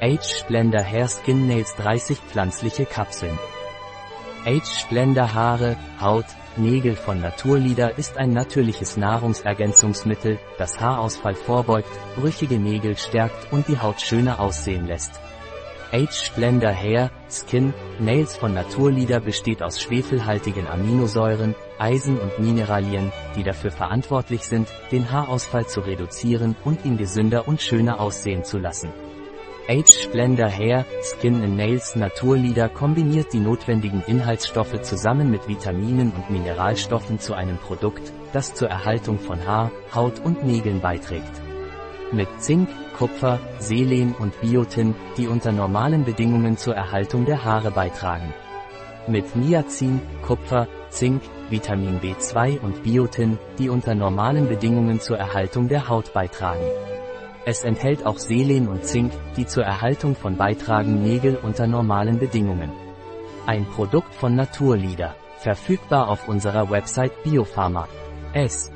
H-Splendor Hair Skin Nails 30 pflanzliche Kapseln. H-Splendor Haare, Haut, Nägel von Naturlieder ist ein natürliches Nahrungsergänzungsmittel, das Haarausfall vorbeugt, brüchige Nägel stärkt und die Haut schöner aussehen lässt. H-Splendor Hair, Skin, Nails von Naturlieder besteht aus schwefelhaltigen Aminosäuren, Eisen und Mineralien, die dafür verantwortlich sind, den Haarausfall zu reduzieren und ihn gesünder und schöner aussehen zu lassen. H-Splendor Hair, Skin and Nails Naturlieder kombiniert die notwendigen Inhaltsstoffe zusammen mit Vitaminen und Mineralstoffen zu einem Produkt, das zur Erhaltung von Haar, Haut und Nägeln beiträgt. Mit Zink, Kupfer, Selen und Biotin, die unter normalen Bedingungen zur Erhaltung der Haare beitragen. Mit Niacin, Kupfer, Zink, Vitamin B2 und Biotin, die unter normalen Bedingungen zur Erhaltung der Haut beitragen. Es enthält auch Selen und Zink, die zur Erhaltung von beitragen Nägel unter normalen Bedingungen. Ein Produkt von Naturlieder, verfügbar auf unserer Website Biopharma. S